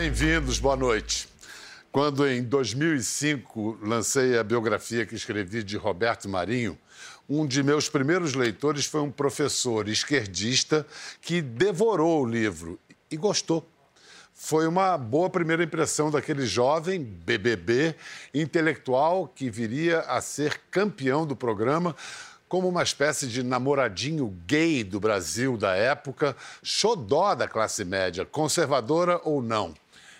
Bem-vindos, boa noite. Quando em 2005 lancei a biografia que escrevi de Roberto Marinho, um de meus primeiros leitores foi um professor esquerdista que devorou o livro e gostou. Foi uma boa primeira impressão daquele jovem BBB intelectual que viria a ser campeão do programa como uma espécie de namoradinho gay do Brasil da época, xodó da classe média, conservadora ou não.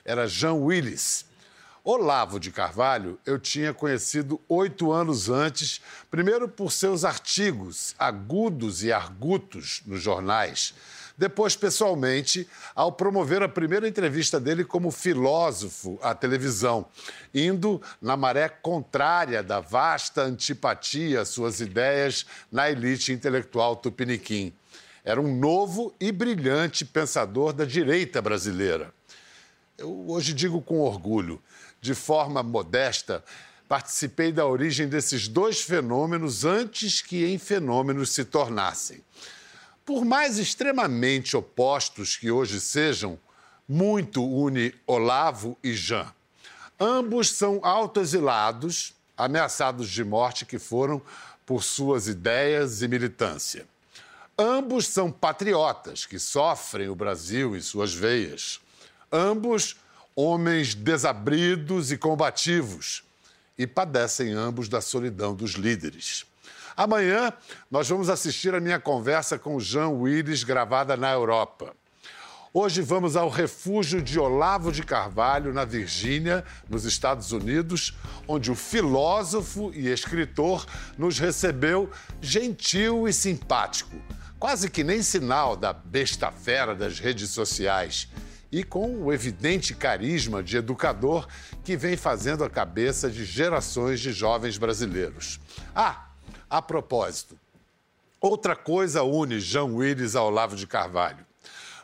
Era Jean Willis. Olavo de Carvalho eu tinha conhecido oito anos antes, primeiro por seus artigos agudos e argutos nos jornais depois pessoalmente, ao promover a primeira entrevista dele como filósofo à televisão, indo na maré contrária da vasta antipatia às suas ideias na elite intelectual tupiniquim. Era um novo e brilhante pensador da direita brasileira. Eu hoje digo com orgulho, de forma modesta, participei da origem desses dois fenômenos antes que em fenômenos se tornassem. Por mais extremamente opostos que hoje sejam, muito une Olavo e Jean. Ambos são autoexilados, ameaçados de morte que foram por suas ideias e militância. Ambos são patriotas que sofrem o Brasil em suas veias. Ambos homens desabridos e combativos e padecem ambos da solidão dos líderes. Amanhã nós vamos assistir a minha conversa com Jean Willis, gravada na Europa. Hoje vamos ao refúgio de Olavo de Carvalho, na Virgínia, nos Estados Unidos, onde o filósofo e escritor nos recebeu gentil e simpático, quase que nem sinal da besta fera das redes sociais, e com o evidente carisma de educador que vem fazendo a cabeça de gerações de jovens brasileiros. Ah, a propósito, outra coisa une Jean Willis ao Olavo de Carvalho.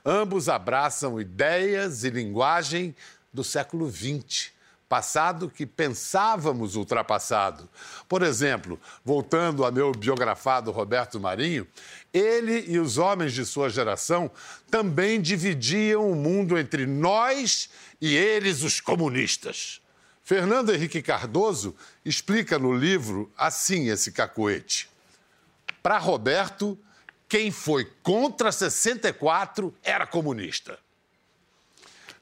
Ambos abraçam ideias e linguagem do século XX, passado que pensávamos ultrapassado. Por exemplo, voltando a meu biografado Roberto Marinho, ele e os homens de sua geração também dividiam o mundo entre nós e eles, os comunistas. Fernando Henrique Cardoso explica no livro assim esse cacoete. Para Roberto, quem foi contra 64 era comunista.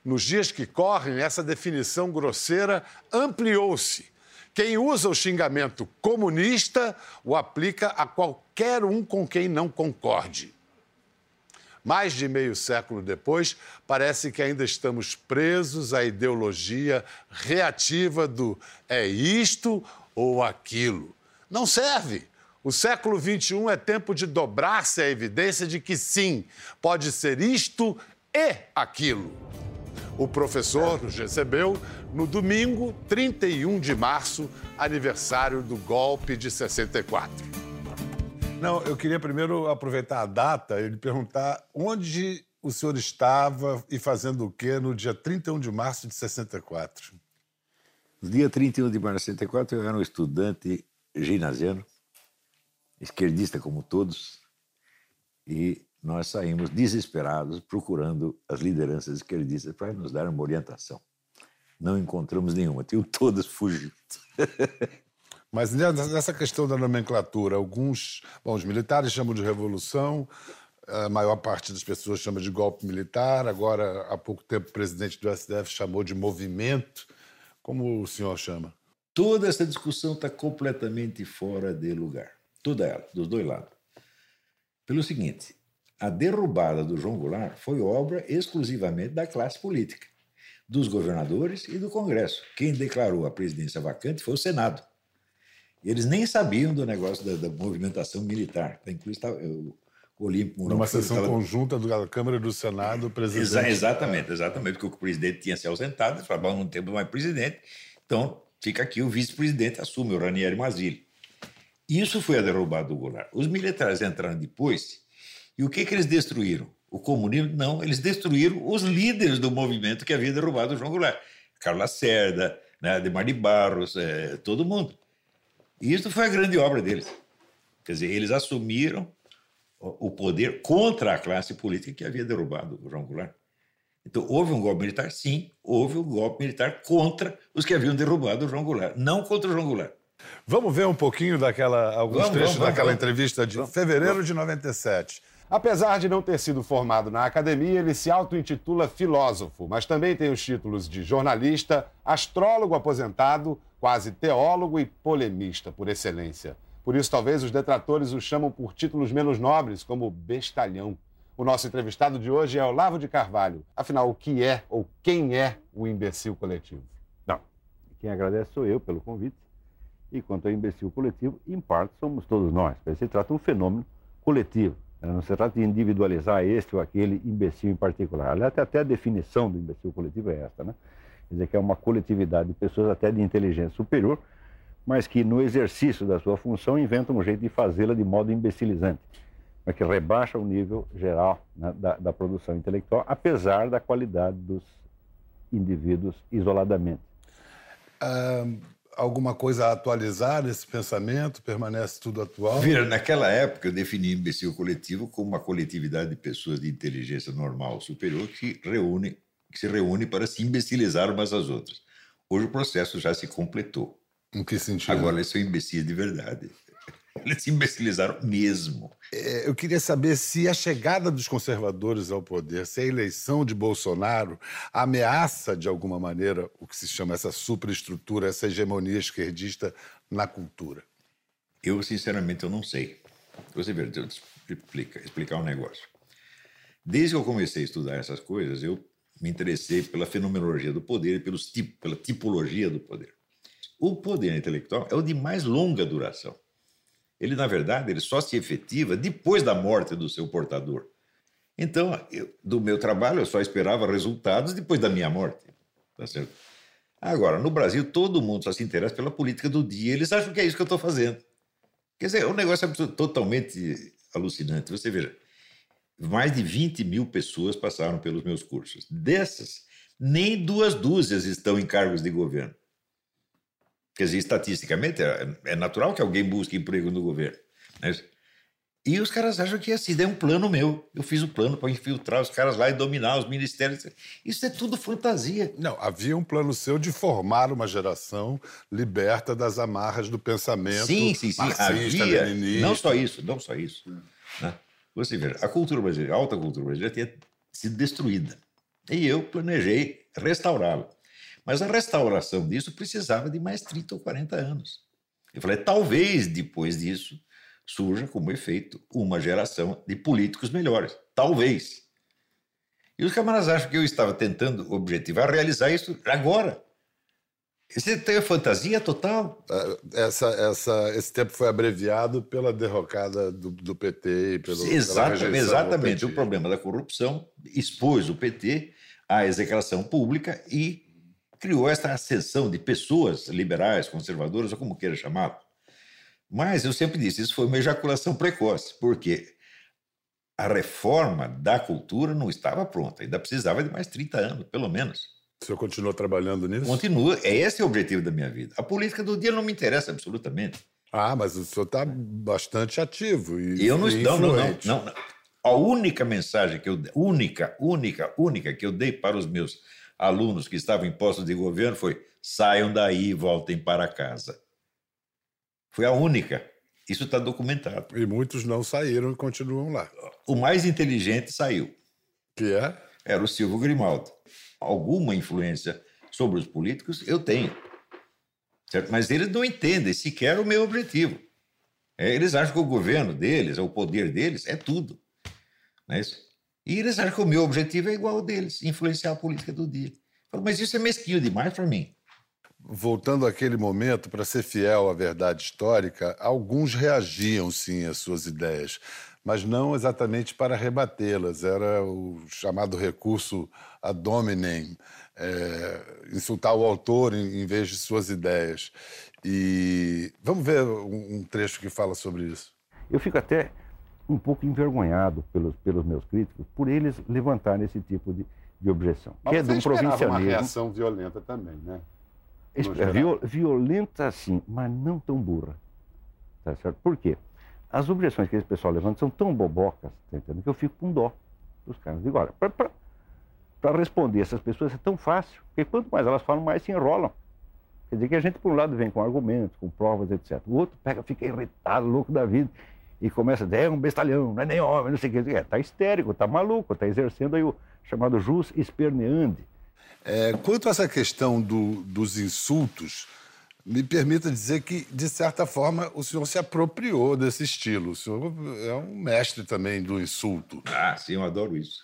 Nos dias que correm, essa definição grosseira ampliou-se. Quem usa o xingamento comunista o aplica a qualquer um com quem não concorde. Mais de meio século depois, parece que ainda estamos presos à ideologia reativa do é isto ou aquilo. Não serve. O século XXI é tempo de dobrar-se a evidência de que sim, pode ser isto e aquilo. O professor nos recebeu no domingo 31 de março, aniversário do golpe de 64. Não, eu queria primeiro aproveitar a data e lhe perguntar onde o senhor estava e fazendo o quê no dia 31 de março de 64? No dia 31 de março de 64, eu era um estudante ginasiano, esquerdista como todos, e nós saímos desesperados procurando as lideranças esquerdistas para nos dar uma orientação. Não encontramos nenhuma, tinham todas fugido. Mas nessa questão da nomenclatura, alguns. Bom, os militares chamam de revolução, a maior parte das pessoas chama de golpe militar. Agora, há pouco tempo, o presidente do STF chamou de movimento. Como o senhor chama? Toda essa discussão está completamente fora de lugar. Toda ela, dos dois lados. Pelo seguinte: a derrubada do João Goulart foi obra exclusivamente da classe política, dos governadores e do Congresso. Quem declarou a presidência vacante foi o Senado. Eles nem sabiam do negócio da, da movimentação militar. Inclusive, o Olímpico. Numa sessão estava... conjunta da Câmara e do Senado, o presidente. Exa exatamente, exatamente, porque o presidente tinha se ausentado, ele falava, não temos mais presidente, então fica aqui o vice-presidente, assume, o Ranieri Mazzilli. Isso foi a derrubada do Goulart. Os militares entraram depois, e o que, que eles destruíram? O comunismo? Não, eles destruíram os líderes do movimento que havia derrubado o João Goulart. Carlos Lacerda, né, Ademar de Barros, é, todo mundo. E isso foi a grande obra deles. Quer dizer, eles assumiram o poder contra a classe política que havia derrubado o João Goulart. Então, houve um golpe militar? Sim, houve um golpe militar contra os que haviam derrubado o João Goulart, não contra o João Goulart. Vamos ver um pouquinho daquela, alguns vamos, trechos vamos, daquela vamos, entrevista de fevereiro de 97. Apesar de não ter sido formado na academia, ele se auto-intitula filósofo, mas também tem os títulos de jornalista, astrólogo aposentado, quase teólogo e polemista por excelência. Por isso, talvez os detratores o chamam por títulos menos nobres, como bestalhão. O nosso entrevistado de hoje é Olavo de Carvalho. Afinal, o que é ou quem é o imbecil coletivo? Não. Quem agradece sou eu pelo convite. E quanto ao imbecil coletivo, em parte somos todos nós. Se trata de um fenômeno coletivo. Não se trata de individualizar este ou aquele imbecil em particular. Aliás, até a definição do imbecil coletivo é esta, né? Quer dizer, que é uma coletividade de pessoas até de inteligência superior, mas que no exercício da sua função inventam um jeito de fazê-la de modo imbecilizante, mas que rebaixa o nível geral né, da, da produção intelectual, apesar da qualidade dos indivíduos isoladamente. Um alguma coisa a atualizar nesse pensamento? Permanece tudo atual? Vira, naquela época eu defini imbecil coletivo como uma coletividade de pessoas de inteligência normal superior que, reúne, que se reúne para se imbecilizar umas às outras. Hoje o processo já se completou. Em que sentido? Agora eles são imbecis de verdade. Eles se imbecilizaram mesmo. É, eu queria saber se a chegada dos conservadores ao poder, se a eleição de Bolsonaro ameaça, de alguma maneira, o que se chama essa superestrutura, essa hegemonia esquerdista na cultura. Eu, sinceramente, eu não sei. Você vê, explica, explicar um negócio. Desde que eu comecei a estudar essas coisas, eu me interessei pela fenomenologia do poder e pelos tip, pela tipologia do poder. O poder intelectual é o de mais longa duração ele na verdade ele só se efetiva depois da morte do seu portador. Então, eu, do meu trabalho eu só esperava resultados depois da minha morte, tá certo? Agora, no Brasil todo mundo só se interessa pela política do dia, eles acham que é isso que eu estou fazendo. Quer dizer, o negócio é totalmente alucinante. Você veja, mais de 20 mil pessoas passaram pelos meus cursos. Dessas, nem duas dúzias estão em cargos de governo. Quer dizer, estatisticamente, é, é natural que alguém busque emprego no governo. Né? E os caras acham que assim, é um plano meu. Eu fiz um plano para infiltrar os caras lá e dominar os ministérios. Isso é tudo fantasia. Não, havia um plano seu de formar uma geração liberta das amarras do pensamento. Sim, sim, sim. Havia. Leninista. Não só isso, não só isso. Né? Você vê, a cultura brasileira, a alta cultura brasileira tinha sido destruída. E eu planejei restaurá-la. Mas a restauração disso precisava de mais 30 ou 40 anos. Eu falei, talvez depois disso surja como efeito uma geração de políticos melhores. Talvez. E os camaradas acham que eu estava tentando objetivar realizar isso agora. Isso tem a fantasia total. É, essa, essa, esse tempo foi abreviado pela derrocada do, do PT e pelo, exatamente, exatamente. O problema da corrupção expôs o PT à execração pública e criou essa ascensão de pessoas liberais, conservadoras, ou como queira chamar. Mas eu sempre disse, isso foi uma ejaculação precoce, porque a reforma da cultura não estava pronta, ainda precisava de mais 30 anos, pelo menos. O senhor continuou trabalhando nisso? Continua, é esse é o objetivo da minha vida. A política do dia não me interessa absolutamente. Ah, mas o senhor está bastante ativo e Eu não estou, não, não, não, não. A única mensagem que eu única, única, única que eu dei para os meus alunos que estavam em postos de governo foi: saiam daí e voltem para casa. Foi a única. Isso está documentado. E muitos não saíram e continuam lá. O mais inteligente saiu. Que é? Era o Silvio Grimaldo. Alguma influência sobre os políticos eu tenho. Certo? Mas eles não entendem sequer o meu objetivo. É, eles acham que o governo deles, o poder deles, é tudo. Não é isso? E eles acham que o meu objetivo é igual ao deles, influenciar a política do dia. falo, mas isso é mesquinho demais para mim. Voltando àquele momento, para ser fiel à verdade histórica, alguns reagiam sim às suas ideias, mas não exatamente para rebatê-las. Era o chamado recurso ad hominem, é, insultar o autor em, em, vez de suas ideias. E vamos ver um, trecho que fala sobre isso. Eu fico até um pouco envergonhado pelos, pelos meus críticos por eles levantarem esse tipo de, de objeção. Mas que é de um provincialismo. uma reação violenta também, né? Viol, violenta sim, mas não tão burra. Tá certo? Por quê? As objeções que esse pessoal levanta são tão bobocas, tá entendendo? Que eu fico com dó dos caras. Digo, olha, para responder essas pessoas é tão fácil, porque quanto mais elas falam, mais se enrolam. Quer dizer que a gente, por um lado, vem com argumentos, com provas, etc. O outro pega, fica irritado, louco da vida, e começa a dizer, é um bestalhão, não é nem homem, não sei o que. É, tá histérico, tá maluco, tá exercendo aí o chamado jus esperneandi. É, quanto a essa questão do, dos insultos, me permita dizer que, de certa forma, o senhor se apropriou desse estilo. O senhor é um mestre também do insulto. Ah, sim, eu adoro isso.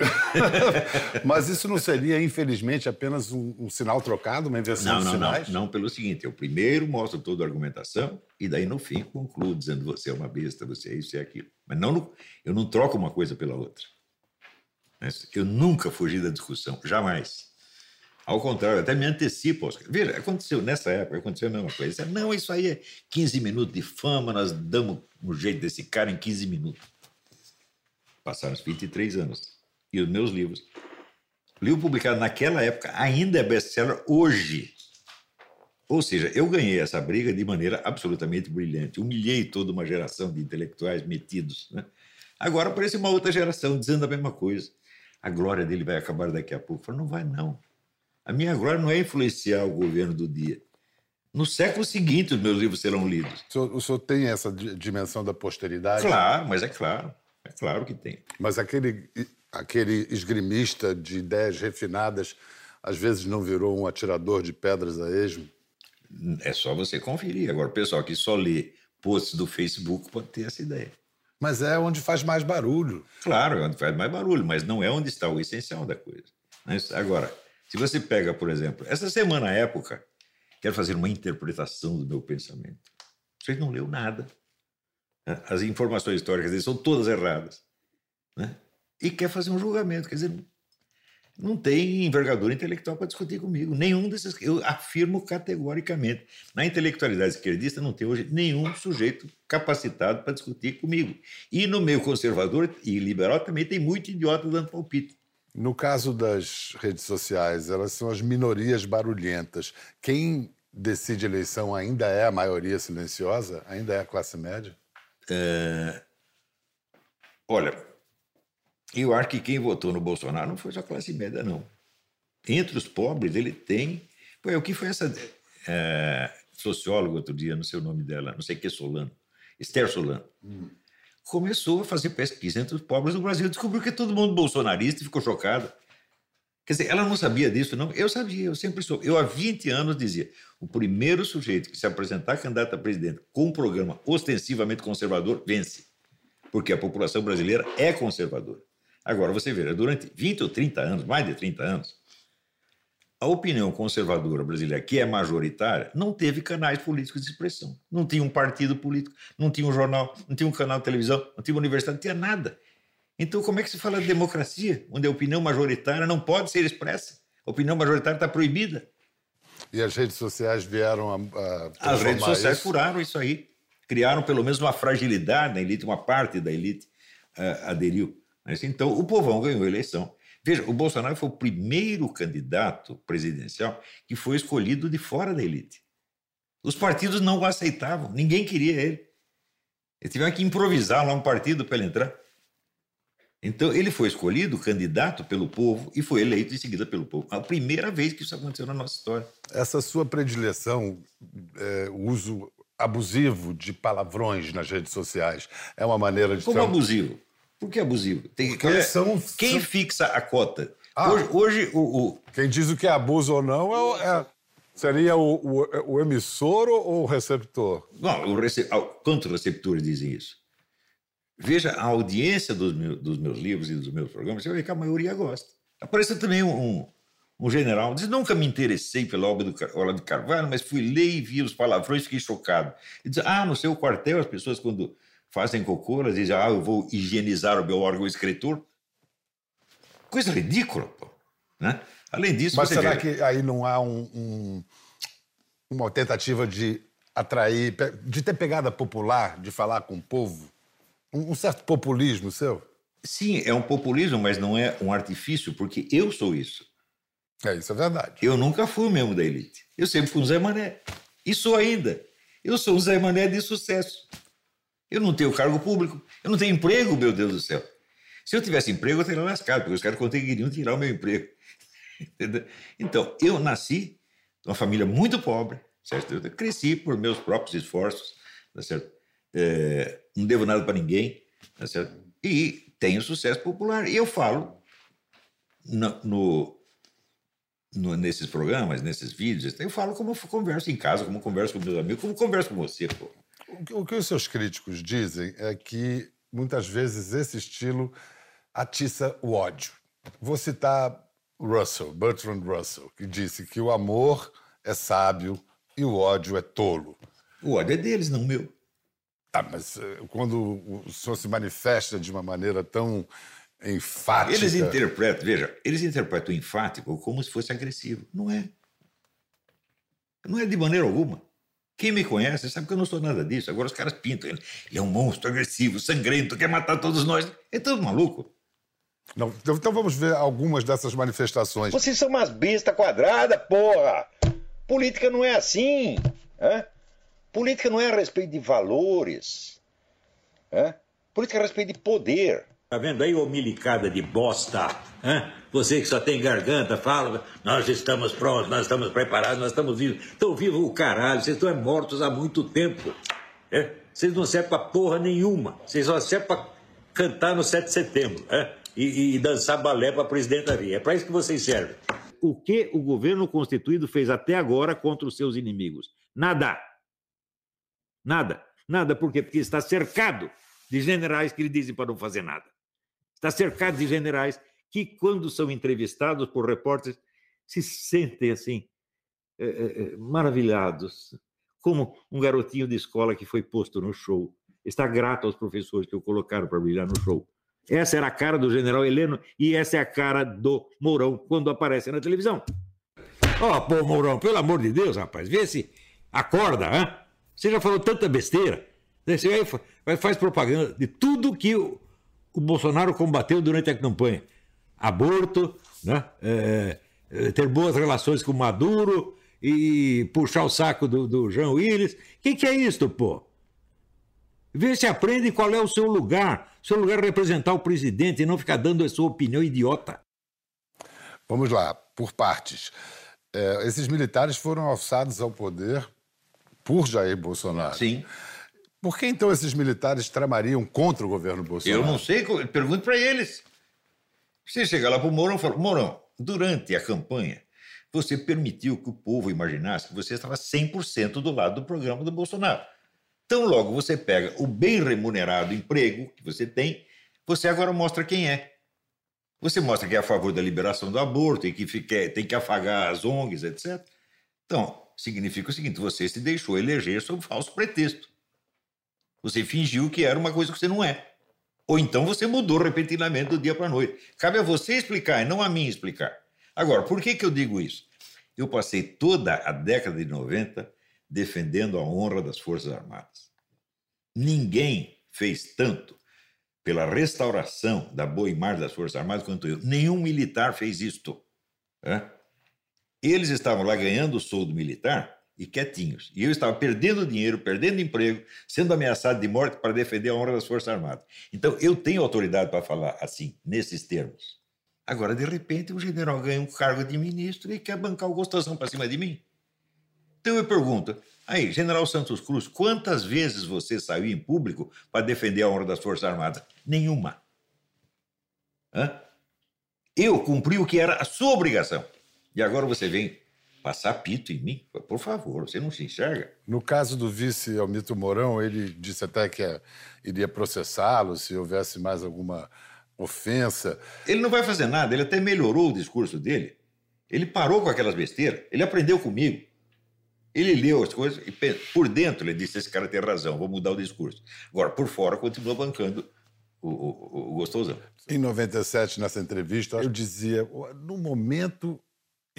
Mas isso não seria, infelizmente, apenas um, um sinal trocado, uma inversão não, de não, sinais? Não, não, pelo seguinte, eu primeiro mostro toda a argumentação e daí, no fim, concluo dizendo você é uma besta, você é isso e é aquilo. Mas não, eu não troco uma coisa pela outra. Eu nunca fugi da discussão, jamais. Ao contrário, até me antecipo. Veja, aconteceu nessa época, aconteceu a mesma coisa. Não, isso aí é 15 minutos de fama, nós damos um jeito desse cara em 15 minutos. Passaram os 23 anos. E os meus livros. O livro publicado naquela época ainda é best-seller hoje. Ou seja, eu ganhei essa briga de maneira absolutamente brilhante. Humilhei toda uma geração de intelectuais metidos. Né? Agora aparece uma outra geração dizendo a mesma coisa. A glória dele vai acabar daqui a pouco. Eu falo, não vai, não. A minha glória não é influenciar o governo do dia. No século seguinte, os meus livros serão lidos. O senhor, o senhor tem essa dimensão da posteridade? Claro, mas é claro. É claro que tem. Mas aquele, aquele esgrimista de ideias refinadas, às vezes não virou um atirador de pedras a esmo? É só você conferir. Agora, o pessoal que só lê posts do Facebook pode ter essa ideia. Mas é onde faz mais barulho. Claro, é onde faz mais barulho, mas não é onde está o essencial da coisa. Agora, se você pega, por exemplo, essa semana, época, quero fazer uma interpretação do meu pensamento. Você não leu nada. As informações históricas são todas erradas. Né? E quer fazer um julgamento. Quer dizer, não tem envergadura intelectual para discutir comigo. Nenhum desses. Eu afirmo categoricamente. Na intelectualidade esquerdista não tem hoje nenhum sujeito capacitado para discutir comigo. E no meio conservador e liberal também tem muito idiota dando palpite. No caso das redes sociais, elas são as minorias barulhentas. Quem decide a eleição ainda é a maioria silenciosa? Ainda é a classe média? É... Olha, eu acho que quem votou no Bolsonaro não foi só a classe média, não. Entre os pobres, ele tem. Pô, o que foi essa é... socióloga outro dia, não sei o nome dela, não sei o que, Solano, Esther Solano. Hum começou a fazer pesquisa entre os pobres do Brasil. Descobriu que é todo mundo bolsonarista e ficou chocado. Quer dizer, ela não sabia disso, não. Eu sabia, eu sempre sou. Eu há 20 anos dizia: o primeiro sujeito que se apresentar candidato a presidente com um programa ostensivamente conservador vence. Porque a população brasileira é conservadora. Agora, você vê, durante 20 ou 30 anos, mais de 30 anos, a opinião conservadora brasileira, que é majoritária, não teve canais políticos de expressão. Não tinha um partido político, não tinha um jornal, não tinha um canal de televisão, não tinha uma universidade, não tinha nada. Então, como é que se fala de democracia, onde a opinião majoritária não pode ser expressa? A opinião majoritária está proibida. E as redes sociais vieram a. a as redes sociais isso. furaram isso aí. Criaram pelo menos uma fragilidade na elite, uma parte da elite uh, aderiu. Então, o povão ganhou a eleição Veja, o Bolsonaro foi o primeiro candidato presidencial que foi escolhido de fora da elite. Os partidos não o aceitavam, ninguém queria ele. Eles tiveram que improvisar lá um partido para ele entrar. Então, ele foi escolhido candidato pelo povo e foi eleito em seguida pelo povo. A primeira vez que isso aconteceu na nossa história. Essa sua predileção, é, o uso abusivo de palavrões nas redes sociais, é uma maneira de. Como abusivo? Por que abusivo? Tem, Porque são, quem são... fixa a cota? Ah, hoje, hoje o, o, Quem diz o que é abuso ou não é, é seria o, o, o, emissor ou o receptor? Não, o rece... quantos receptores dizem isso? Veja a audiência dos, dos meus livros e dos meus programas, você vai ver que a maioria gosta. Apareceu também um, um general, diz, nunca me interessei pela obra do Olavo de Carvalho, mas fui ler e vi os palavrões e fiquei chocado. E diz, ah, no seu quartel as pessoas quando fazem cocô, dizem, ah, eu vou higienizar o meu órgão escritor. Coisa ridícula, pô. Né? Além disso... Mas será vê... que aí não há um, um, uma tentativa de atrair, de ter pegada popular, de falar com o povo? Um, um certo populismo seu? Sim, é um populismo, mas não é um artifício, porque eu sou isso. É, isso é verdade. Eu nunca fui mesmo da elite. Eu sempre fui um Zé Mané. E sou ainda. Eu sou um Zé Mané de sucesso. Eu não tenho cargo público, eu não tenho emprego, meu Deus do céu. Se eu tivesse emprego, eu teria lascado, porque os caras conseguiriam tirar o meu emprego. Então, eu nasci numa família muito pobre, certo? Eu cresci por meus próprios esforços, tá certo? É, não devo nada para ninguém, tá certo? E tenho sucesso popular. E eu falo no, no, no, nesses programas, nesses vídeos, eu falo como eu converso em casa, como converso com meus amigos, como converso com você, pô. O que, os seus críticos dizem é que muitas vezes esse estilo atiça o ódio. Vou citar Russell, Bertrand Russell, que disse que o amor é sábio e o ódio é tolo. O ódio é deles, não meu. Ah, mas eh, quando o senhor se manifesta de uma maneira tão enfática. Eles interpretam, veja, eles interpretam o enfático como se fosse agressivo. Não é. Não é de maneira alguma. Quem me conhece sabe que eu não sou nada disso. Agora os caras pintam ele. Ele é um monstro agressivo, sangrento, quer matar todos nós. É tudo maluco. Não, então, então vamos ver algumas dessas manifestações. Vocês são umas bestas quadradas, porra! Política não é assim. Hein? Política não é a respeito de valores. Hein? Política é a respeito de poder. Tá vendo aí, ô milicada de bosta? Hein? Você que só tem garganta, fala, nós estamos prontos, nós estamos preparados, nós estamos vivos. Estão vivos o caralho, vocês estão mortos há muito tempo. É? Vocês não servem pra porra nenhuma. Vocês só servem pra cantar no 7 de setembro. É? E, e, dançar balé pra presidente da Ria. É pra isso que vocês servem. O que o governo constituído fez até agora contra os seus inimigos? Nada. Nada. Nada. Por quê? Porque está cercado de generais que lhe dizem para não fazer nada. Está cercado de generais que, quando são entrevistados por repórteres, se sentem assim, é, é, maravilhados, como um garotinho de escola que foi posto no show. Está grato aos professores que o colocaram para brilhar no show. Essa era a cara do general Heleno e essa é a cara do Mourão quando aparece na televisão. Ó, oh, pô, Mourão, pelo amor de Deus, rapaz, vê se acorda, hein? Você já falou tanta besteira. Você vai, faz propaganda de tudo que o, o Bolsonaro combateu durante a campanha. Aborto, né? É, é, ter boas relações com Maduro e puxar o saco do, do Jean Willis. O que, que é isso, pô? Vê se aprende qual é o seu lugar. O seu lugar é representar o presidente e não ficar dando a sua opinião idiota. Vamos lá, por partes. É, esses militares foram alçados ao poder por Jair Bolsonaro. Sim. Por que então esses militares tramariam contra o governo Bolsonaro? Eu não sei, pergunto para eles. Você chega lá para o Mourão e fala: Mourão, durante a campanha, você permitiu que o povo imaginasse que você estava 100% do lado do programa do Bolsonaro. Então, logo você pega o bem remunerado emprego que você tem, você agora mostra quem é. Você mostra que é a favor da liberação do aborto e que fica, tem que afagar as ONGs, etc. Então, significa o seguinte: você se deixou eleger sob falso pretexto. Você fingiu que era uma coisa que você não é. Ou então você mudou repentinamente do dia para a noite. Cabe a você explicar e não a mim explicar. Agora, por que, que eu digo isso? Eu passei toda a década de 90 defendendo a honra das Forças Armadas. Ninguém fez tanto pela restauração da boa imagem das Forças Armadas quanto eu. Nenhum militar fez isto. Eles estavam lá ganhando o soldo militar e quietinhos. E eu estava perdendo dinheiro, perdendo emprego, sendo ameaçado de morte para defender a honra das Forças Armadas. Então, eu tenho autoridade para falar assim, nesses termos. Agora, de repente, o general ganha um cargo de ministro e quer bancar o gostosão para cima de mim. Então eu pergunto, aí, general Santos Cruz, quantas vezes você saiu em público para defender a honra das Forças Armadas? Nenhuma. Hã? Eu cumpri o que era a sua obrigação. E agora você vem passar pito em mim? Por favor, você não se enxerga? No caso do vice Almito Mourão, ele disse até que é, iria processá-lo se houvesse mais alguma ofensa. Ele não vai fazer nada, ele até melhorou o discurso dele. Ele parou com aquelas besteiras, ele aprendeu comigo. Ele leu as coisas e por dentro ele disse: esse cara tem razão, vou mudar o discurso. Agora, por fora, continua bancando o, o, o gostosão. Em 97, nessa entrevista, eu dizia: no momento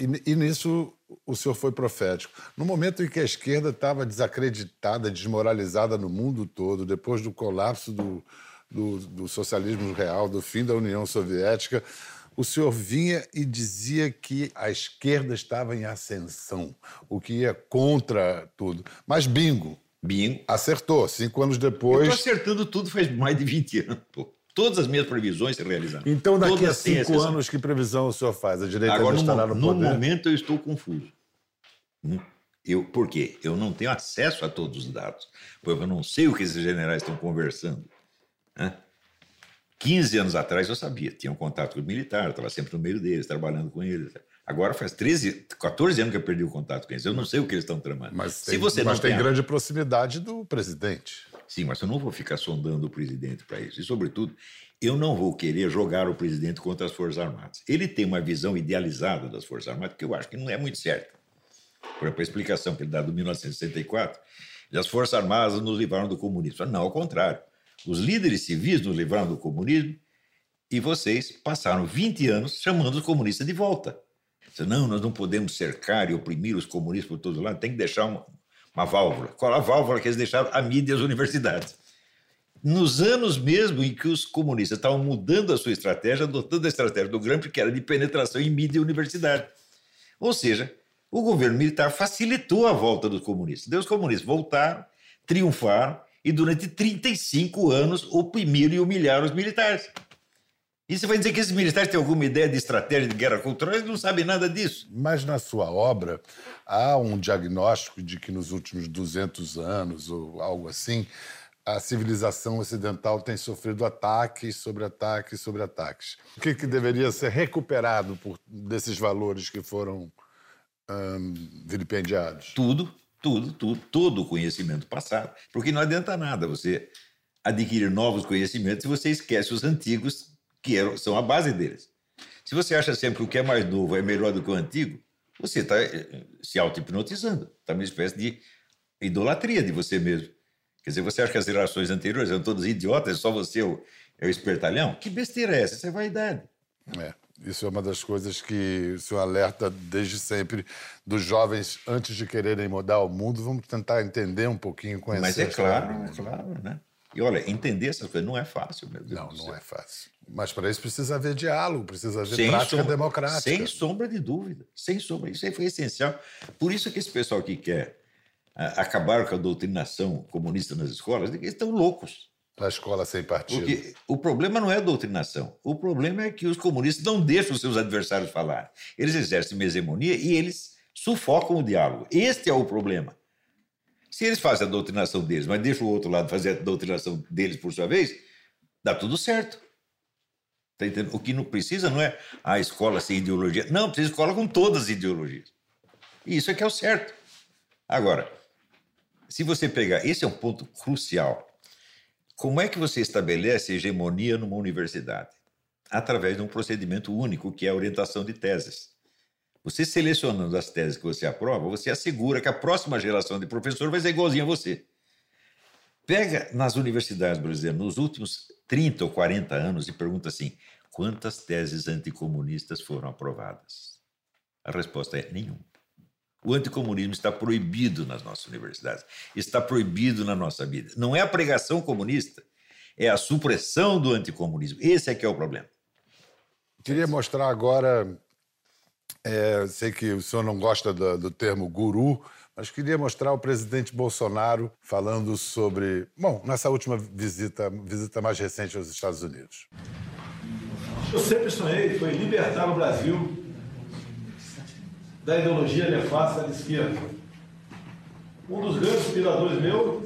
e, e, nisso o senhor foi profético. No momento em que a esquerda estava desacreditada, desmoralizada no mundo todo, depois do colapso do, do, do, socialismo real, do fim da União Soviética, o senhor vinha e dizia que a esquerda estava em ascensão, o que ia contra tudo. Mas bingo. Bingo. Acertou. Cinco anos depois. Eu estou acertando tudo faz mais de 20 anos, pô. Todas as minhas previsões se realizaram. Então, daqui Todas a cinco anos, que previsão o senhor faz? A direita Agora, no, estará no, no poder? momento, eu estou confuso. Hum? Eu, por quê? Eu não tenho acesso a todos os dados. Porque eu não sei o que esses generais estão conversando. Né? 15 anos atrás eu sabia, tinha um contato com o militar, estava sempre no meio deles, trabalhando com eles. Agora faz 13, 14 anos que eu perdi o contato com eles. Eu não sei o que eles estão tramando. Mas Se tem, você mas não tem grande proximidade do presidente. Sim, mas eu não vou ficar sondando o presidente para isso. E, sobretudo, eu não vou querer jogar o presidente contra as Forças Armadas. Ele tem uma visão idealizada das Forças Armadas que eu acho que não é muito certa. Por exemplo, a explicação que ele dá do 1964, de as Forças Armadas nos livraram do comunismo. Não, ao contrário. Os líderes civis nos livraram do comunismo e vocês passaram 20 anos chamando os comunistas de volta. Não, nós não podemos cercar e oprimir os comunistas por todos os lados, tem que deixar uma válvula. Qual a válvula que eles deixaram? A mídia e as universidades. Nos anos mesmo em que os comunistas estavam mudando a sua estratégia, adotando a estratégia do Gramsci, que era de penetração em mídia e universidade. Ou seja, o governo militar facilitou a volta dos comunistas. Daí os comunistas voltaram, triunfaram e durante 35 anos oprimiram e humilharam os militares. E você vai dizer que esses militares têm alguma ideia de estratégia de guerra cultural? Eles não sabem nada disso. Mas na sua obra há um diagnóstico de que nos últimos 200 anos ou algo assim, a civilização ocidental tem sofrido ataques sobre ataques sobre ataques. O que, que deveria ser recuperado por, desses valores que foram hum, vilipendiados? Tudo, tudo, tudo, todo o conhecimento passado. Porque não adianta nada você adquirir novos conhecimentos se você esquece os antigos, que eram, são a base deles. Se você acha sempre que o que é mais novo é melhor do que o antigo, você está se auto-hipnotizando. Está uma espécie de idolatria de você mesmo. Quer dizer, você acha que as gerações anteriores eram todas idiotas, só você é o, é o espertalhão? Que besteira é essa? Isso é vaidade. É, isso é uma das coisas que o senhor alerta desde sempre dos jovens, antes de quererem mudar o mundo, vamos tentar entender um pouquinho, conhecer. Mas é claro, é claro, né? E olha, entender essas coisas não é fácil, meu Deus Não, não céu. é fácil. Mas para isso precisa haver diálogo, precisa haver Sem prática sombra- democrática. Sem sombra de dúvida. Sem sombra. Isso aí foi essencial. Por isso que esse pessoal que quer ah, acabar com a doutrinação comunista nas escolas, eles estão loucos. A escola sem partido. Porque o problema não é a doutrinação. O problema é que os comunistas não deixam os seus adversários falar. Eles exercem hegemonia e eles sufocam o diálogo. Este é o problema. Se eles fazem a doutrinação deles, mas deixam o outro lado fazer a doutrinação deles por sua vez, dá tudo certo. Tá? O que não precisa não é a escola sem ideologia. Não, precisa escola com todas as ideologias. E isso é que é o certo. Agora, se você pegar, esse é um ponto crucial. Como é que você estabelece hegemonia numa universidade? Através de um procedimento único, que é a orientação de teses. Você selecionando as teses que você aprova, você assegura que a próxima geração de professor vai ser igualzinho a você. Pega nas universidades brasileiras, nos últimos 30 ou 40 anos, e pergunta assim: quantas teses anticomunistas foram aprovadas? A resposta é nenhuma. O anticomunismo está proibido nas nossas universidades, está proibido na nossa vida. Não é a pregação comunista, é a supressão do anticomunismo. Esse é que é o problema. Queria mostrar agora. É, sei que o senhor não gosta do, do termo guru, mas queria mostrar o presidente Bolsonaro falando sobre. Bom, nessa última visita, visita mais recente aos Estados Unidos. Eu sempre sonhei foi libertar o Brasil da ideologia nefasta da esquerda. Um dos grandes inspiradores meu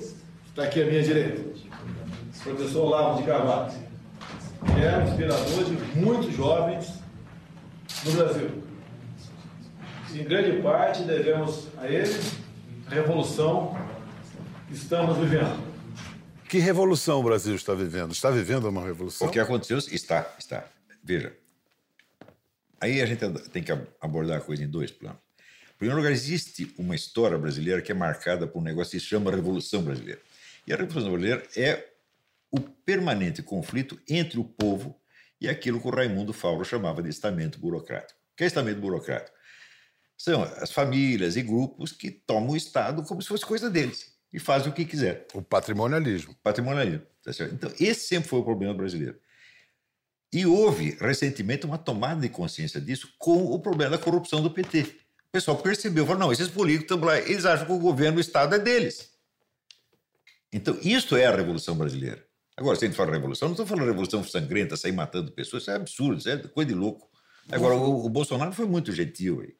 está aqui à minha direita, o professor Olavo de Carvalho. É um inspirador de muitos jovens no Brasil. Em grande parte devemos a ele a revolução que estamos vivendo. Que revolução o Brasil está vivendo? Está vivendo uma revolução? O que aconteceu está, está. Veja, aí a gente tem que abordar a coisa em dois planos. Em primeiro lugar, existe uma história brasileira que é marcada por um negócio que se chama Revolução Brasileira. E a Revolução Brasileira é o permanente conflito entre o povo e aquilo que o Raimundo Fauro chamava de estamento burocrático. O que é estamento burocrático? São as famílias e grupos que tomam o Estado como se fosse coisa deles e fazem o que quiser. O patrimonialismo. Patrimonialismo. Tá certo? Então, esse sempre foi o problema brasileiro. E houve, recentemente, uma tomada de consciência disso com o problema da corrupção do PT. O pessoal percebeu, falou, não, esses políticos estão lá, eles acham que o governo, o Estado é deles. Então, isso é a Revolução Brasileira. Agora, se a gente fala revolução, não estou falando revolução sangrenta, sair matando pessoas, isso é absurdo, isso é coisa de louco. Agora, o, o Bolsonaro foi muito gentil aí.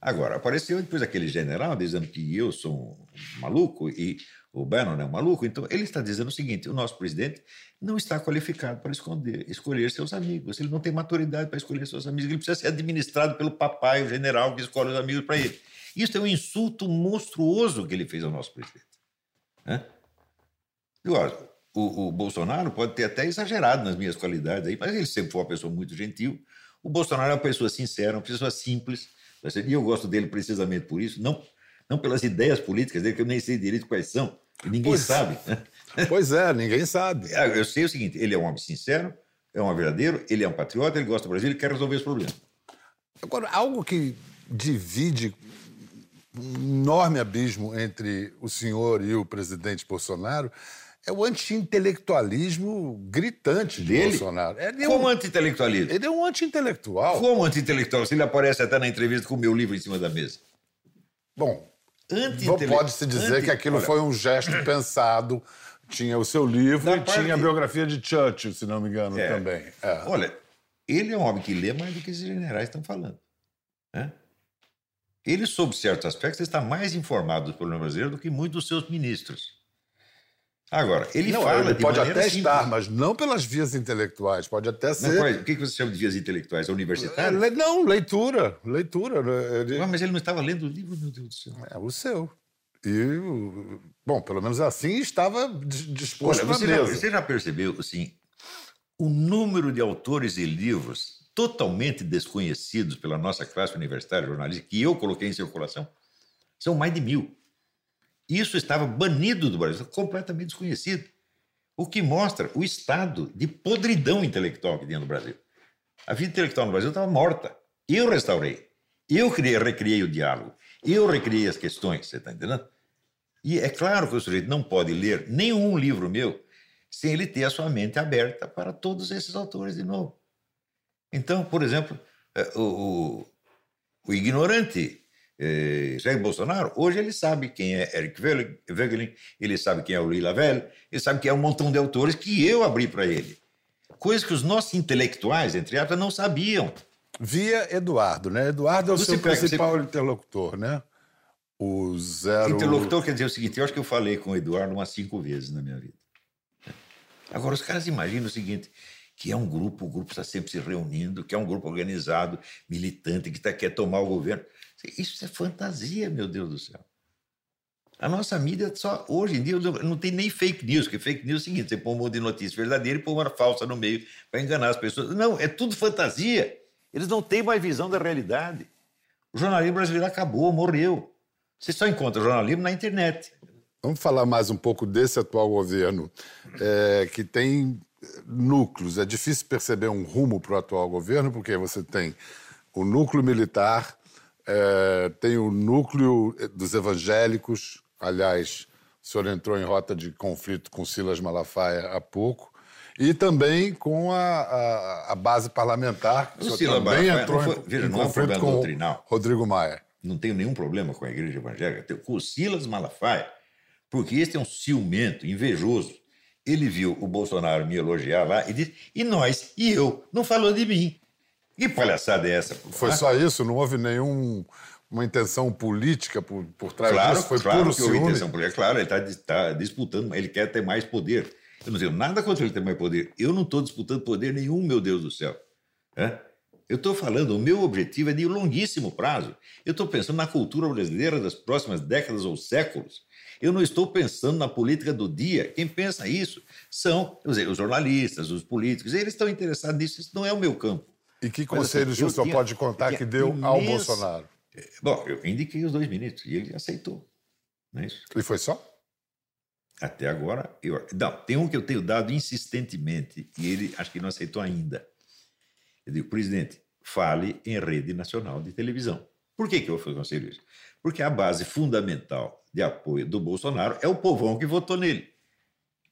Agora, apareceu depois aquele general dizendo que eu sou um maluco e o Bannon é um maluco. Então, ele está dizendo o seguinte: o nosso presidente não está qualificado para esconder, escolher seus amigos. Ele não tem maturidade para escolher seus amigos. Ele precisa ser administrado pelo papai, o general, que escolhe os amigos para ele. Isso é um insulto monstruoso que ele fez ao nosso presidente. Né? Agora, o, o, Bolsonaro pode ter até exagerado nas minhas qualidades aí, mas ele sempre foi uma pessoa muito gentil. O Bolsonaro é uma pessoa sincera, uma pessoa simples, e eu gosto dele precisamente por isso, não, não pelas ideias políticas dele, que eu nem sei direito quais são, e ninguém pois, sabe. Pois é, ninguém sabe. Eu sei o seguinte: ele é um homem sincero, é um verdadeiro, ele é um patriota, ele gosta do Brasil, ele quer resolver os problemas. Agora, algo que divide um enorme abismo entre o senhor e o presidente Bolsonaro é o anti-intelectualismo gritante de Dele? Bolsonaro. Ele é Como um, anti-intelectualismo? Ele é um anti-intelectual. Como anti-intelectual? Se ele aparece até na entrevista com o meu livro em cima da mesa. Bom, pode-se dizer anti... que aquilo Olha... foi um gesto pensado. Tinha o seu livro da e parte... tinha a biografia de Churchill, se não me engano, é. também. É. Olha, ele é um homem que lê mais do que esses generais estão falando. Né? Ele, sob certos aspectos, está mais informado do problema brasileiro do que muitos dos seus ministros. Agora, ele não, fala ele de pode até simples. estar, mas não pelas vias intelectuais. Pode até ser. Mas, o que você chama de vias intelectuais? É universitário? É, não, leitura. Leitura. Ele... mas ele não estava lendo o livro, meu Deus do céu. É o seu. E, bom, pelo menos assim estava disposto Olha, você, já, você já percebeu, assim, o número de autores e livros totalmente desconhecidos pela nossa classe universitária jornalista que eu coloquei em circulação? São mais de mil. Isso estava banido do Brasil, completamente desconhecido. O que mostra o estado de podridão intelectual que tinha no Brasil. A vida intelectual no Brasil estava morta. Eu restaurei. Eu criei, recriei o diálogo. Eu recriei as questões, você está entendendo? E é claro que o sujeito não pode ler nenhum livro meu sem ele ter a sua mente aberta para todos esses autores de novo. Então, por exemplo, eh, o, o, o ignorante eh, Jair Bolsonaro, hoje ele sabe quem é Eric Wegelin, ele sabe quem é o Louis Lavelle, ele sabe quem é um montão de autores que eu abri para ele. Coisas que os nossos intelectuais, entre aspas, não sabiam. Via Eduardo, né? Eduardo é o você seu pega, principal você... interlocutor, né? O zero... Interlocutor quer dizer o seguinte, eu acho que eu falei com o Eduardo umas cinco vezes na minha vida. Agora, os caras imaginam o seguinte, que é um grupo, o grupo está sempre se reunindo, que é um grupo organizado, militante, que tá, quer tomar o governo. Isso é fantasia, meu Deus do céu. A nossa mídia só hoje em dia não tem nem fake news, porque fake news é o seguinte: você põe um monte de notícia verdadeira e põe uma falsa no meio para enganar as pessoas. Não, é tudo fantasia. Eles não têm mais visão da realidade. O jornalismo brasileiro acabou, morreu. Você só encontra jornalismo na internet. Vamos falar mais um pouco desse atual governo, é, que tem núcleos. É difícil perceber um rumo para o atual governo, porque você tem o núcleo militar, é, tem o núcleo dos evangélicos. Aliás, o senhor entrou em rota de conflito com Silas Malafaia há pouco. E também com a, a, a base parlamentar, que o senhor também Malafaia entrou foi, veja, em, conflito com doutrinal. Rodrigo Maia. Não tenho nenhum problema com a igreja evangélica, com o Silas Malafaia, porque este é um ciumento, invejoso. Ele viu o Bolsonaro me elogiar lá e disse: e nós, e eu, não falou de mim. Que palhaçada é essa? Foi só isso? Não houve nenhum uma intenção política por, por trás claro, disso? Foi claro puro que houve intenção política. Claro, ele está tá disputando, ele quer ter mais poder. Eu não tenho nada contra ele ter mais poder. Eu não estou disputando poder nenhum, meu Deus do céu. É? Eu estou falando, o meu objetivo é de longuíssimo prazo. Eu estou pensando na cultura brasileira das próximas décadas ou séculos. Eu não estou pensando na política do dia. Quem pensa isso são dizer, os jornalistas, os políticos. Eles estão interessados nisso. Isso não é o meu campo. E que conselhos assim, o senhor tinha, pode contar que deu imensa... ao Bolsonaro? Bom, eu indiquei os dois ministros e ele aceitou. Não é isso? E foi só? Até agora, eu... não, tem um que eu tenho dado insistentemente e ele acho que não aceitou ainda. Eu digo, presidente, fale em rede nacional de televisão. Por que, que eu aconselho isso? Porque a base fundamental de apoio do Bolsonaro é o povão que votou nele.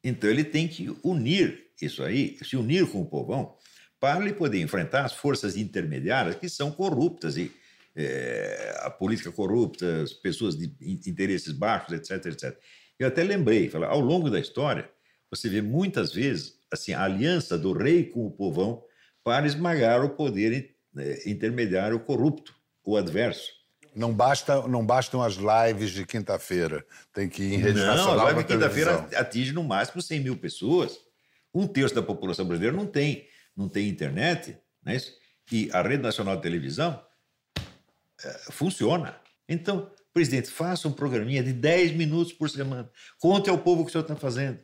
Então ele tem que unir isso aí, se unir com o povão para ele poder enfrentar as forças intermediárias que são corruptas e é, a política corrupta, as pessoas de interesses baixos, etc, etc. Eu até lembrei, falei, ao longo da história, você vê muitas vezes assim, a aliança do rei com o povão para esmagar o poder eh, intermediário corrupto, o adverso. Não, basta, não bastam as lives de quinta-feira. Tem que ir em rede Não, nacional a live de quinta-feira atinge no máximo 100 mil pessoas. Um terço da população brasileira não tem, não tem internet, não é isso? E a rede nacional de televisão eh, funciona. Então, presidente, faça um programinha de 10 minutos por semana. Conte ao povo o que o senhor está fazendo.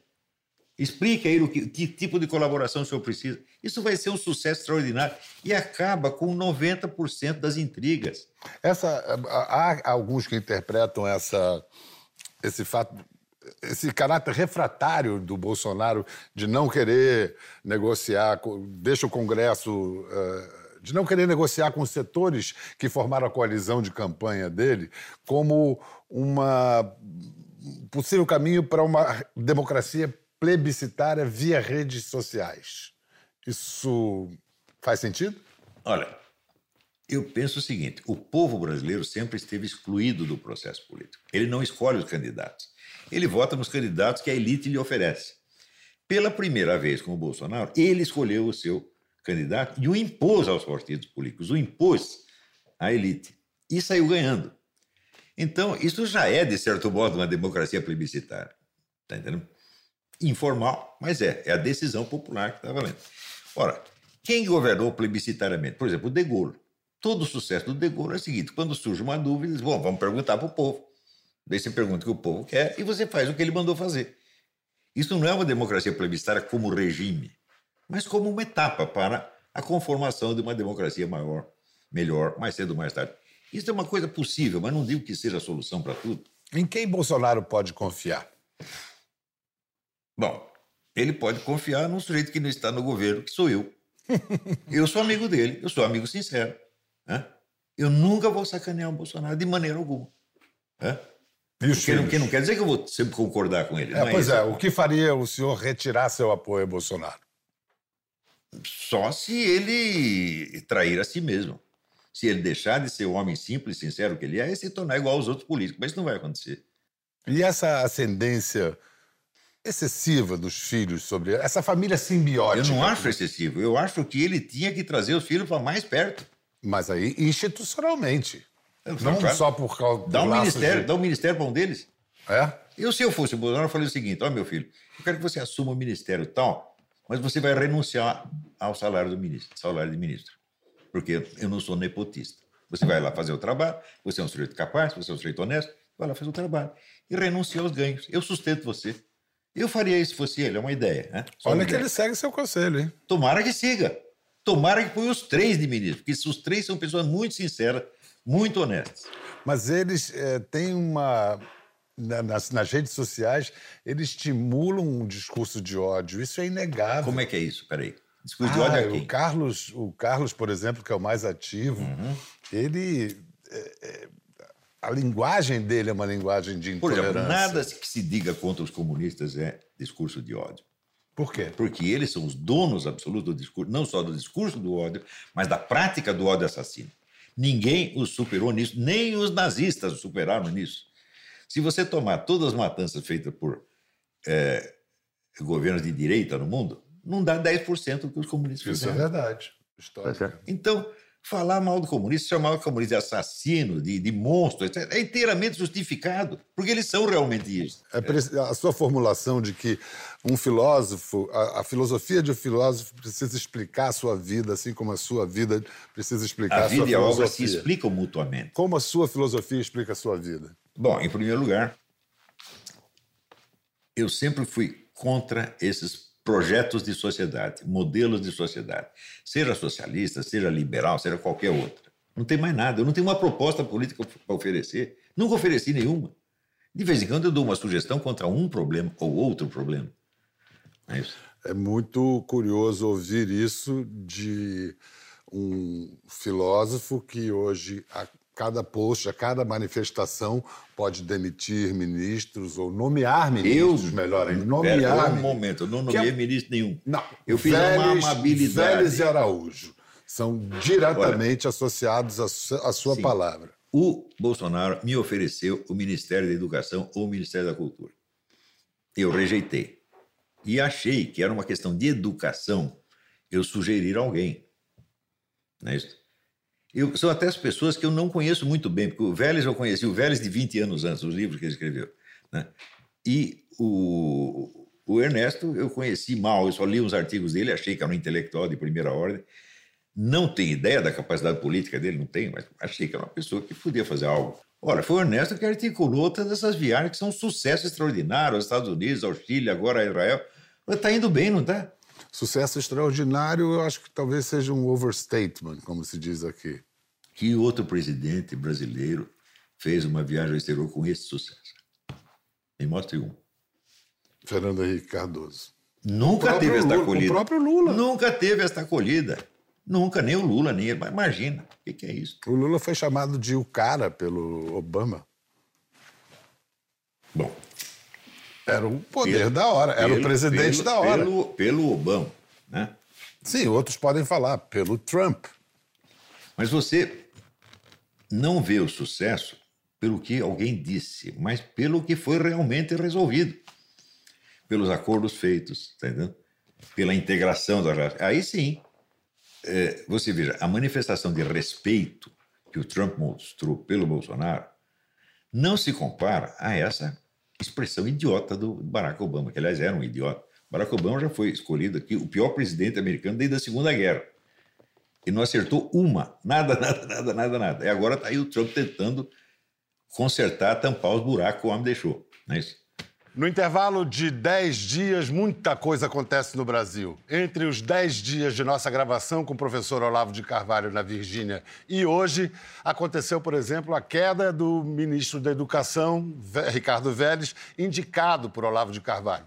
Explique a ele o que, que tipo de colaboração o senhor precisa. Isso vai ser um sucesso extraordinário e acaba com 90% das intrigas. Essa, há alguns que interpretam essa, esse fato, esse caráter refratário do Bolsonaro de não querer negociar, deixa o Congresso. eh, de não querer negociar com os setores que formaram a coalizão de campanha dele, como uma possível caminho para uma democracia plebiscitária via redes sociais. Isso faz sentido? Olha, eu penso o seguinte: o povo brasileiro sempre esteve excluído do processo político. Ele não escolhe os candidatos. Ele vota nos candidatos que a elite lhe oferece. Pela primeira vez com o Bolsonaro, ele escolheu o seu candidato e o impôs aos partidos políticos, o impôs à elite e saiu ganhando. Então, isso já é, de certo modo, uma democracia plebiscitária. Está entendendo? Informal, mas é. É a decisão popular que está valendo. Ora, quem governou plebiscitariamente? Por exemplo, o De Gaulle. Todo o sucesso do De Gaulle é o seguinte: quando surge uma dúvida, diz, bom, vamos perguntar para o povo. Daí você pergunta o que o povo quer e você faz o que ele mandou fazer. Isso não é uma democracia plebiscitária como regime, mas como uma etapa para a conformação de uma democracia maior, melhor, mais cedo ou mais tarde. Isso é uma coisa possível, mas não digo que seja a solução para tudo. Em quem Bolsonaro pode confiar? Bom, ele pode confiar num sujeito que não está no governo, que sou eu. Eu sou amigo dele, eu sou amigo sincero. né? Eu nunca vou sacanear o Bolsonaro de maneira alguma. né? E os O que não, filhos? que não quer dizer que eu vou sempre concordar com ele. É, não pois esse é, o que faria o senhor retirar seu apoio a Bolsonaro? Só se ele trair a si mesmo. Se ele deixar de ser o homem simples e sincero que ele é e se tornar igual aos outros políticos. Mas isso não vai acontecer. E essa ascendência excessiva dos filhos sobre essa família simbiótica. Eu não acho excessivo. Eu acho que ele tinha que trazer os filhos para mais perto. Mas aí institucionalmente. Não Claro. só por causa Dá um ministério, de- dá um ministério para um deles. É? Eu, se eu fosse o Bolsonaro, eu falei o seguinte: ó, meu filho, eu quero que você assuma o ministério tal, mas você vai renunciar ao salário do ministro, salário de ministro. Porque eu não sou nepotista. Você vai lá fazer o trabalho, você é um sujeito capaz, você é um sujeito honesto, vai lá fazer o trabalho. E renuncia aos ganhos. Eu sustento você. Eu faria isso se fosse ele, é uma ideia. Né? Só Olha que ideia. ele segue seu conselho, hein? Tomara que siga. Tomara que ponha os três de ministro, porque os três são pessoas muito sinceras, muito honestas. Mas eles eh, têm uma. na- Nas, nas redes sociais, eles estimulam um discurso de ódio. Isso é inegável. Como é que é isso? Peraí. Discurso de Ah, ódio a quem? o Carlos, o Carlos, por exemplo, que é o mais ativo, Uhum. ele. é, é, a linguagem dele é uma linguagem de Por intolerância. exemplo, nada que se diga contra os comunistas é discurso de ódio. Por quê? Porque eles são os donos absolutos do discurso, não só do discurso do ódio, mas da prática do ódio assassino. Ninguém os superou nisso, nem os nazistas os superaram nisso. Se você tomar todas as matanças feitas por eh, governos de direita no mundo, não dá 10% do que os comunistas Isso é fizeram. verdade. Histórica. Então, falar mal do comunista, chamar o comunista de assassino, de, de monstro, etc., é inteiramente justificado, porque eles são realmente isso. É a sua formulação de que um filósofo, a, a filosofia de um filósofo precisa explicar a sua vida, assim como a sua vida precisa explicar A a, sua vida e a obra se filosofia. explicam mutuamente. Como a sua filosofia explica a sua vida? Bom, em primeiro lugar, eu sempre fui contra esses projetos de sociedade, modelos de sociedade, seja socialista, seja liberal, seja qualquer outra. Não tem mais nada. Eu não tenho uma proposta política para oferecer. Nunca ofereci nenhuma. De vez em quando eu dou uma sugestão contra um problema ou outro problema. É isso. É muito curioso ouvir isso de um filósofo que hoje, cada post, a cada manifestação, pode demitir ministros ou nomear ministros, melhor ainda. Nomear Pera, um momento, eu não é- nomeei ministro nenhum. Não, Eu fiz uma Vélez- amabilidade. Vélez e Araújo são diretamente associados à su- à sua Sim. palavra. O Bolsonaro me ofereceu o Ministério da Educação ou o Ministério da Cultura. Eu rejeitei. e achei que era uma questão de educação eu sugerir alguém. Não é isso? Eu, são até as pessoas que eu não conheço muito bem, porque o Vélez eu conheci, o Vélez de 20 anos antes, os livros que ele escreveu. Né? E o, o Ernesto eu conheci mal, eu só li uns artigos dele, achei que era um intelectual de primeira ordem. Não tenho ideia da capacidade política dele, não tenho, mas achei que era uma pessoa que podia fazer algo. Ora, foi o Ernesto que articulou todas essas viagens que são um sucesso extraordinário aos Estados Unidos, ao Chile, agora a Israel. Está indo bem, não está? Sucesso extraordinário, eu acho que talvez seja um overstatement, como se diz aqui. Que outro presidente brasileiro fez uma viagem ao exterior com esse sucesso? Me mostre um. Fernando Henrique Cardoso. Nunca teve esta Lula, acolhida. O próprio Lula. Nunca teve esta acolhida. Nunca, nem o Lula, nem ele. Mas imagina, o que, que é isso? O Lula foi chamado de o cara pelo Obama. Bom, Era o poder Pelo- da hora, era o pelo- presidente pelo- da hora. Pelo, pelo Obama, né? Sim, outros podem falar, pelo Trump. Mas você não vê o sucesso pelo que alguém disse, mas pelo que foi realmente resolvido. Pelos acordos feitos, tá entendendo? Pela integração da relação. Aí sim, é, você veja, a manifestação de respeito que o Trump mostrou pelo Bolsonaro não se compara a essa expressão idiota do Barack Obama, que aliás era um idiota. Barack Obama já foi escolhido aqui o pior presidente americano desde a Segunda Guerra. E não acertou uma. Nada, nada, nada, nada, nada. E agora está aí o Trump tentando consertar, tampar os buracos que o homem deixou. Não é isso? No intervalo de 10 dias, muita coisa acontece no Brasil. Entre os 10 dias de nossa gravação com o professor Olavo de Carvalho na Virgínia e hoje, aconteceu, por exemplo, a queda do ministro da Educação, Ricardo Vélez, indicado por Olavo de Carvalho.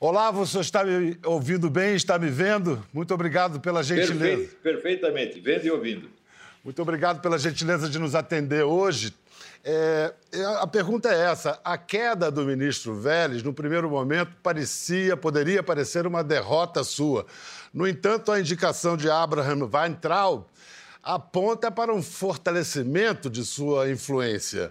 Olavo, o senhor está me ouvindo bem, está me vendo? Muito obrigado pela gentileza. Perfeito, perfeitamente, vendo e ouvindo. Muito obrigado pela gentileza de nos atender hoje. É, a pergunta é essa: a queda do ministro Vélez, no primeiro momento, parecia, poderia parecer uma derrota sua. No entanto, a indicação de Abraham Weintraub aponta para um fortalecimento de sua influência,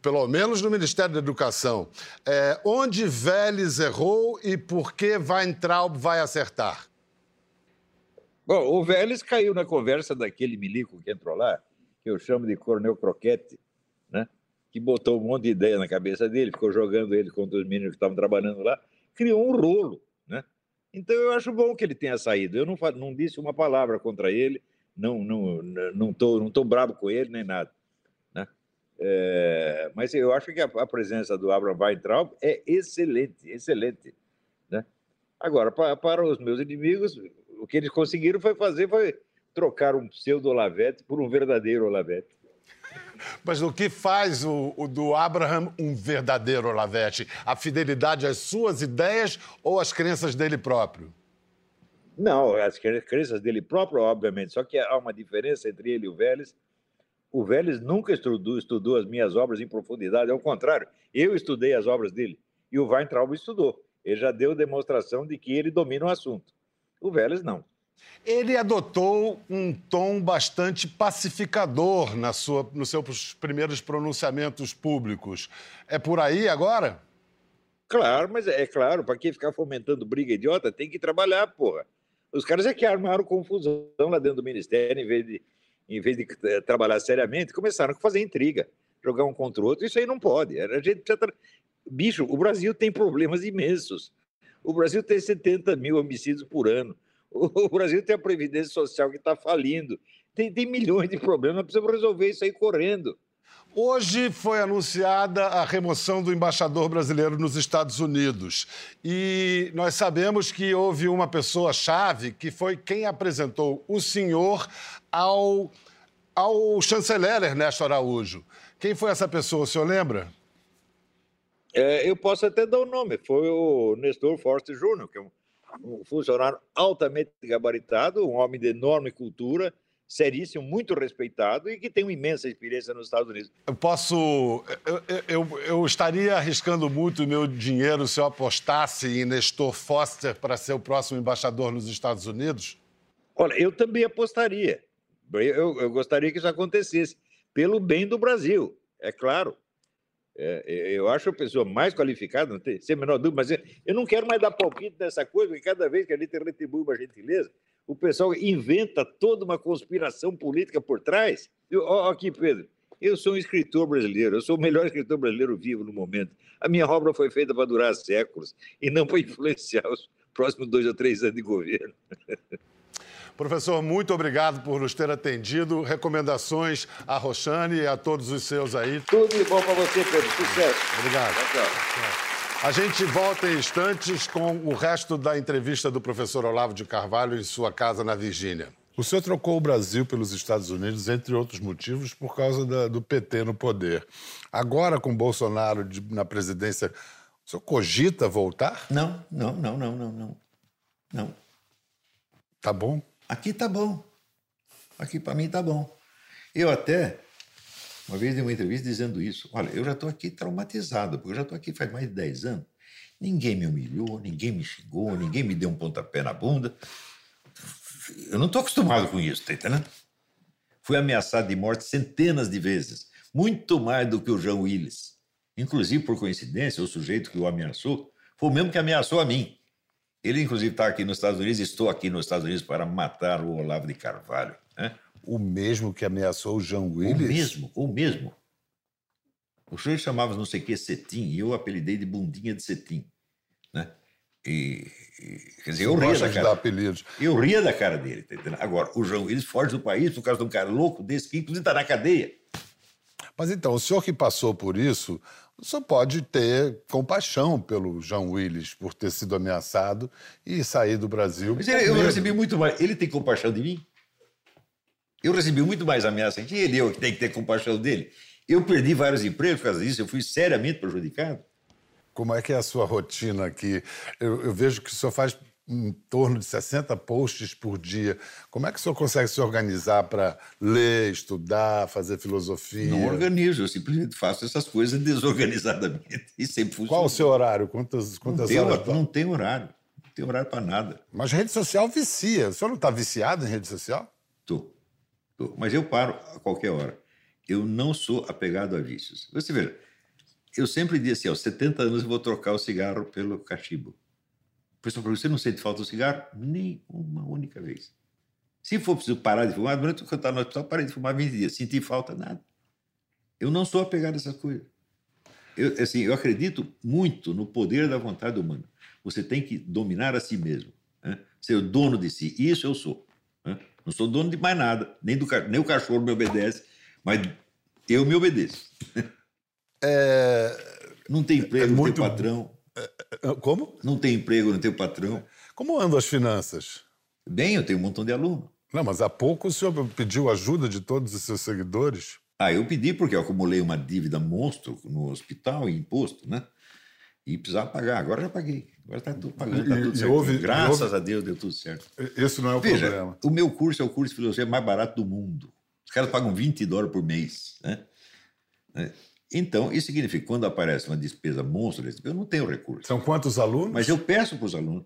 pelo menos no Ministério da Educação. É, onde Vélez errou e por que Weintraub vai acertar? Bom, o Vélez caiu na conversa daquele milico que entrou lá, que eu chamo de Coronel Croquete? Que botou um monte de ideia na cabeça dele, ficou jogando ele contra os meninos que estavam trabalhando lá, criou um rolo. Né? Então eu acho bom que ele tenha saído. Eu não, não disse uma palavra contra ele, não não não tô, não tô bravo com ele nem nada. Né? É, mas eu acho que a, a presença do Abraham Weintraub é excelente, excelente. Né? Agora, pa- para os meus inimigos, o que eles conseguiram foi fazer, foi trocar um pseudo Olavete por um verdadeiro Olavete. Mas o que faz o, o do Abraham um verdadeiro Olavete? A fidelidade às suas ideias ou às crenças dele próprio? Não, as cre- crenças dele próprio, obviamente, só que há uma diferença entre ele e o Vélez. O Vélez nunca estudou, estudou as minhas obras em profundidade, ao contrário, eu estudei as obras dele e o Weintraub estudou. Ele já deu demonstração de que ele domina o assunto. O Vélez não. Ele adotou um tom bastante pacificador na sua, nos seus primeiros pronunciamentos públicos. É por aí agora? Claro, mas é, é claro, para quem ficar fomentando briga idiota, tem que trabalhar, porra. Os caras é que armaram confusão lá dentro do ministério, em vez de, em vez de eh, trabalhar seriamente, começaram a fazer intriga, jogar um contra o outro. Isso aí não pode. A gente tra- Bicho, o Brasil tem problemas imensos. O Brasil tem 70 mil homicídios por ano. O Brasil tem a Previdência Social que está falindo. Tem, tem milhões de problemas, precisamos resolver isso aí correndo. Hoje foi anunciada a remoção do embaixador brasileiro nos Estados Unidos. E nós sabemos que houve uma pessoa-chave que foi quem apresentou o senhor ao, ao chanceler Ernesto Araújo. Quem foi essa pessoa, o senhor lembra? É, eu posso até dar o nome, foi o Nestor Forte Júnior, que é um, um funcionário altamente gabaritado, um homem de enorme cultura, seríssimo, muito respeitado e que tem uma imensa experiência nos Estados Unidos. Eu posso. Eu, eu, eu estaria arriscando muito o meu dinheiro se eu apostasse em Nestor Foster para ser o próximo embaixador nos Estados Unidos? Olha, eu também apostaria. Eu, eu gostaria que isso acontecesse, pelo bem do Brasil, é claro. É, é, eu acho a pessoa mais qualificada, não tem sem a menor dúvida, mas eu, eu não quero mais dar palpite nessa coisa, porque cada vez que a gente retribui uma gentileza, o pessoal inventa toda uma conspiração política por trás. Eu, ó, aqui, Pedro, eu sou um escritor brasileiro, eu sou o melhor escritor brasileiro vivo no momento. A minha obra foi feita para durar séculos e não para influenciar os próximos dois ou três anos de governo. Professor, muito obrigado por nos ter atendido. Recomendações a Roxane e a todos os seus aí. Tudo de bom para você, Pedro. Sucesso. Obrigado. Tchau, tchau. A gente volta em instantes com o resto da entrevista do professor Olavo de Carvalho em sua casa na Virgínia. O senhor trocou o Brasil pelos Estados Unidos, entre outros motivos, por causa da, do PT no poder. Agora, com Bolsonaro de, na presidência, o senhor cogita voltar? Não, não, não, não, não, não. Não. Tá bom? Aqui tá bom. Aqui para mim tá bom. Eu até, uma vez dei uma entrevista dizendo isso. Olha, eu já estou aqui traumatizado, porque eu já estou aqui faz mais de 10 anos. Ninguém me humilhou, ninguém me xingou, ninguém me deu um pontapé na bunda. Eu não estou acostumado com isso, tá entendendo? Fui ameaçado de morte centenas de vezes, muito mais do que o João Willis. Inclusive, por coincidência, o sujeito que o ameaçou foi o mesmo que ameaçou a mim. Ele, inclusive, está aqui nos Estados Unidos, estou aqui nos Estados Unidos para matar o Olavo de Carvalho. Né? O mesmo que ameaçou o João O Willis? mesmo, o mesmo. O sujeito chamava não sei o que cetim, e eu apelidei de bundinha de cetim. Né? E, e, quer dizer, eu ria da cara. apelidos. Eu ria da cara dele, tá entendendo? Agora, o João Willis foge do país por causa de um cara louco desse que, inclusive, está na cadeia. Mas então, o senhor que passou por isso, senhor pode ter compaixão pelo João Willis por ter sido ameaçado e sair do Brasil. Mas ele, eu recebi muito mais. Ele tem compaixão de mim? Eu recebi muito mais ameaça que ele, eu que tenho que ter compaixão dele. Eu perdi vários empregos por causa disso, eu fui seriamente prejudicado. Como é que é a sua rotina aqui? Eu, eu vejo que o senhor faz em torno de 60 posts por dia. Como é que o senhor consegue se organizar para ler, estudar, fazer filosofia? Não organizo, eu simplesmente faço essas coisas desorganizadamente e sempre funciona. Qual o seu horário? Quantas, Não quantas tem, horas? hora- não tem horário. Não tem horário para nada. Mas rede social vicia. O senhor não está viciado em rede social? Tô. Tô. Mas eu paro a qualquer hora. Eu não sou apegado a vícios. Você veja, eu sempre disse assim, aos 70 anos eu vou trocar o cigarro pelo cachimbo. O pessoal pergunta, você não sente falta do cigarro? Nem uma única vez. Se for preciso parar de fumar, durante que eu estava no hospital, parei de fumar 20 dias. Senti falta, nada. Eu não sou apegado a essas coisas. Eu, assim, eu acredito muito no poder da vontade humana. Você tem que dominar a si mesmo. Né? Ser o dono de si. Isso eu sou. né? Não sou dono de mais nada. Nem, do, nem o cachorro me obedece, mas eu me obedeço. É... Não tem emprego, É não muito- tem patrão. Como? Não tem emprego, não tem patrão. Como andam as finanças? Bem, eu tenho um montão de aluno. Não, mas há pouco o senhor pediu ajuda de todos os seus seguidores. Ah, eu pedi porque eu acumulei uma dívida monstro no hospital em imposto, né? E precisava pagar. Agora já paguei. Agora está tudo pagando, está E- tudo e certo. houve- Graças houve- a Deus deu tudo certo. Esse não é o Veja, problema. o meu curso é o curso de filosofia mais barato do mundo. Os caras pagam 20 dólares por mês, né? Né? Então, isso significa que quando aparece uma despesa monstro, eu não tenho recurso. São quantos alunos? Mas eu peço para os alunos,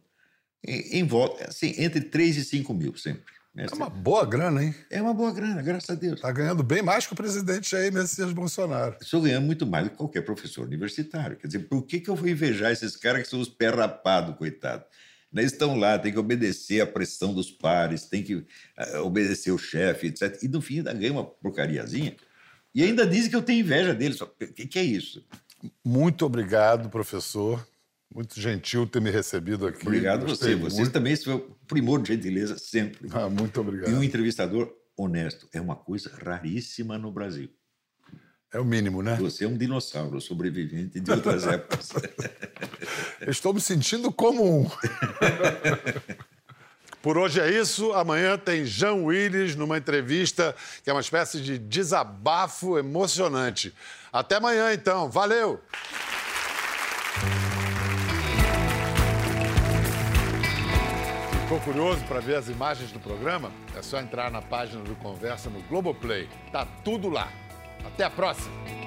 em, em volta, assim, entre 3 e 5 mil sempre. né? É uma boa grana, hein? É uma boa grana, graças a Deus. Está ganhando bem mais que o presidente Jair Messias Bolsonaro. Estou ganhando muito mais do que qualquer professor universitário. Quer dizer, por que, que eu vou invejar esses caras que são os pé rapados, coitado? Eles estão lá, tem que obedecer à pressão dos pares, tem que ah, obedecer o chefe, etc. E no fim ainda ganha uma porcariazinha. E ainda dizem que eu tenho inveja deles. O que, que é isso? Muito obrigado, professor. Muito gentil ter me recebido aqui. Obrigado a Gostei você. Vocês muito. também são primor de gentileza sempre. Ah, muito obrigado. E um entrevistador honesto é uma coisa raríssima no Brasil. É o mínimo, né? Você é um dinossauro sobrevivente de outras épocas. Estou me sentindo como um. Por hoje é isso. Amanhã tem Jean Willis numa entrevista que é uma espécie de desabafo emocionante. Até amanhã, então. Valeu! Ficou curioso para ver as imagens do programa? É só entrar na página do Conversa no Globoplay. Tá tudo lá. Até a próxima!